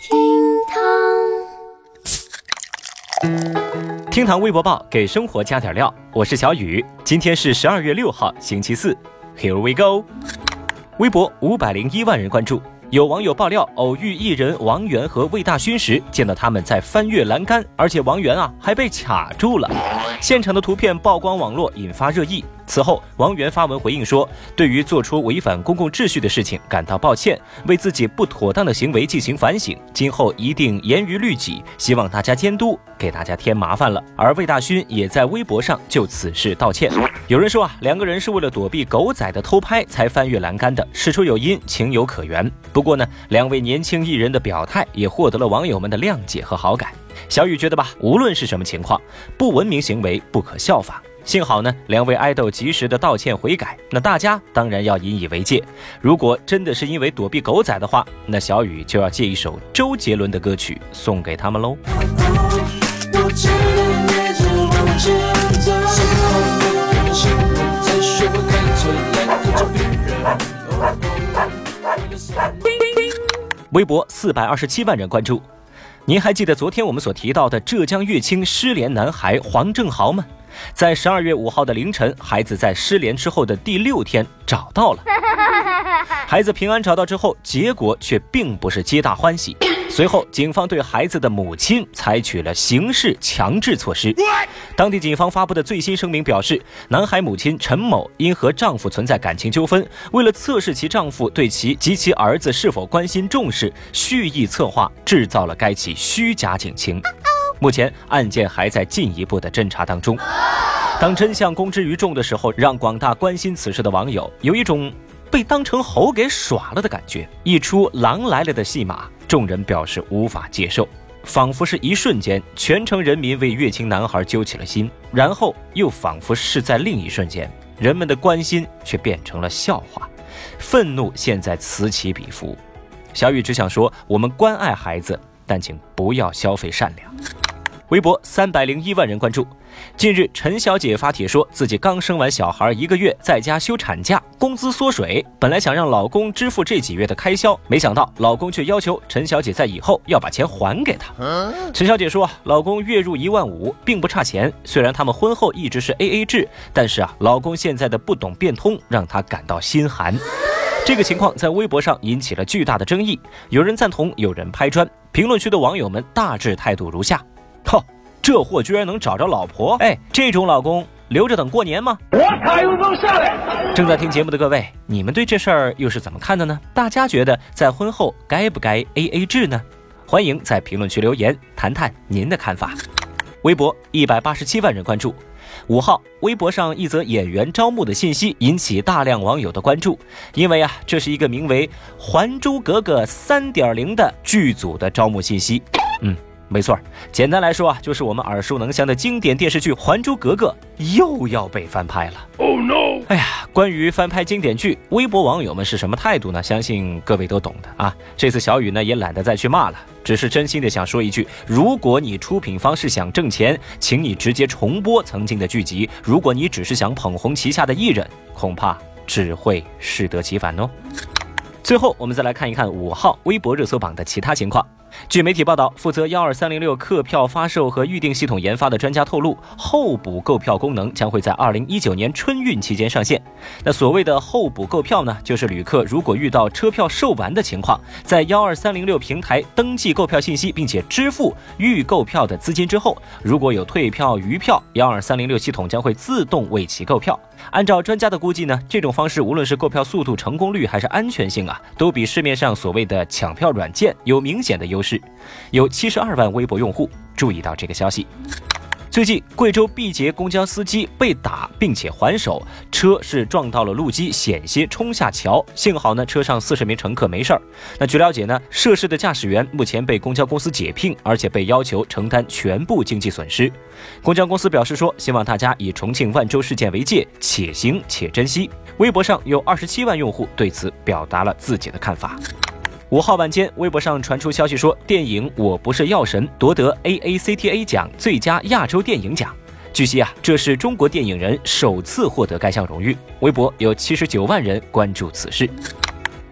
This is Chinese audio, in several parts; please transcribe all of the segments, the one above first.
厅堂，厅堂微博报给生活加点料，我是小雨，今天是十二月六号，星期四，Here we go。微博五百零一万人关注，有网友爆料偶遇艺人王源和魏大勋时，见到他们在翻越栏杆，而且王源啊还被卡住了，现场的图片曝光网络，引发热议。此后，王源发文回应说：“对于做出违反公共秩序的事情感到抱歉，为自己不妥当的行为进行反省，今后一定严于律己，希望大家监督，给大家添麻烦了。”而魏大勋也在微博上就此事道歉。有人说啊，两个人是为了躲避狗仔的偷拍才翻越栏杆的，事出有因，情有可原。不过呢，两位年轻艺人的表态也获得了网友们的谅解和好感。小雨觉得吧，无论是什么情况，不文明行为不可效仿。幸好呢，两位爱豆及时的道歉悔改，那大家当然要引以为戒。如果真的是因为躲避狗仔的话，那小雨就要借一首周杰伦的歌曲送给他们喽。微博四百二十七万人关注，您还记得昨天我们所提到的浙江乐清失联男孩黄正豪吗？在十二月五号的凌晨，孩子在失联之后的第六天找到了。孩子平安找到之后，结果却并不是皆大欢喜。随后，警方对孩子的母亲采取了刑事强制措施。当地警方发布的最新声明表示，男孩母亲陈某因和丈夫存在感情纠纷，为了测试其丈夫对其及其儿子是否关心重视，蓄意策划制造了该起虚假警情。目前案件还在进一步的侦查当中。当真相公之于众的时候，让广大关心此事的网友有一种被当成猴给耍了的感觉。一出狼来了的戏码，众人表示无法接受，仿佛是一瞬间，全城人民为乐清男孩揪起了心，然后又仿佛是在另一瞬间，人们的关心却变成了笑话，愤怒现在此起彼伏。小雨只想说，我们关爱孩子，但请不要消费善良。微博三百零一万人关注。近日，陈小姐发帖说自己刚生完小孩一个月，在家休产假，工资缩水。本来想让老公支付这几月的开销，没想到老公却要求陈小姐在以后要把钱还给他。陈小姐说，老公月入一万五，并不差钱。虽然他们婚后一直是 A A 制，但是啊，老公现在的不懂变通，让她感到心寒。这个情况在微博上引起了巨大的争议，有人赞同，有人拍砖。评论区的网友们大致态度如下。靠，这货居然能找着老婆！哎，这种老公留着等过年吗？我卡又能下来！正在听节目的各位，你们对这事儿又是怎么看的呢？大家觉得在婚后该不该 A A 制呢？欢迎在评论区留言，谈谈您的看法。微博一百八十七万人关注。五号，微博上一则演员招募的信息引起大量网友的关注，因为啊，这是一个名为《还珠格格》三点零的剧组的招募信息。嗯。没错，简单来说啊，就是我们耳熟能详的经典电视剧《还珠格格》又要被翻拍了。Oh no！哎呀，关于翻拍经典剧，微博网友们是什么态度呢？相信各位都懂的啊。这次小雨呢也懒得再去骂了，只是真心的想说一句：如果你出品方是想挣钱，请你直接重播曾经的剧集；如果你只是想捧红旗下的艺人，恐怕只会适得其反哦。最后，我们再来看一看五号微博热搜榜的其他情况。据媒体报道，负责幺二三零六客票发售和预订系统研发的专家透露，候补购票功能将会在二零一九年春运期间上线。那所谓的候补购票呢，就是旅客如果遇到车票售完的情况，在幺二三零六平台登记购票信息，并且支付预购票的资金之后，如果有退票余票，幺二三零六系统将会自动为其购票。按照专家的估计呢，这种方式无论是购票速度、成功率还是安全性啊，都比市面上所谓的抢票软件有明显的优势。有七十二万微博用户注意到这个消息。最近，贵州毕节公交司机被打，并且还手，车是撞到了路基，险些冲下桥。幸好呢，车上四十名乘客没事儿。那据了解呢，涉事的驾驶员目前被公交公司解聘，而且被要求承担全部经济损失。公交公司表示说，希望大家以重庆万州事件为戒，且行且珍惜。微博上有二十七万用户对此表达了自己的看法。五号晚间，微博上传出消息说，电影《我不是药神》夺得 AACTA 奖最佳亚洲电影奖。据悉啊，这是中国电影人首次获得该项荣誉。微博有七十九万人关注此事。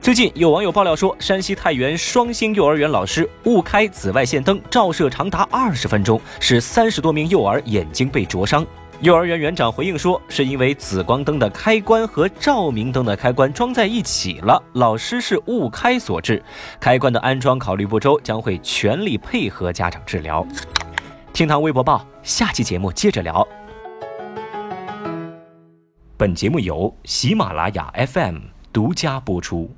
最近有网友爆料说，山西太原双星幼儿园老师误开紫外线灯照射长达二十分钟，使三十多名幼儿眼睛被灼伤。幼儿园园长回应说，是因为紫光灯的开关和照明灯的开关装在一起了，老师是误开所致。开关的安装考虑不周，将会全力配合家长治疗。听堂微博报，下期节目接着聊。本节目由喜马拉雅 FM 独家播出。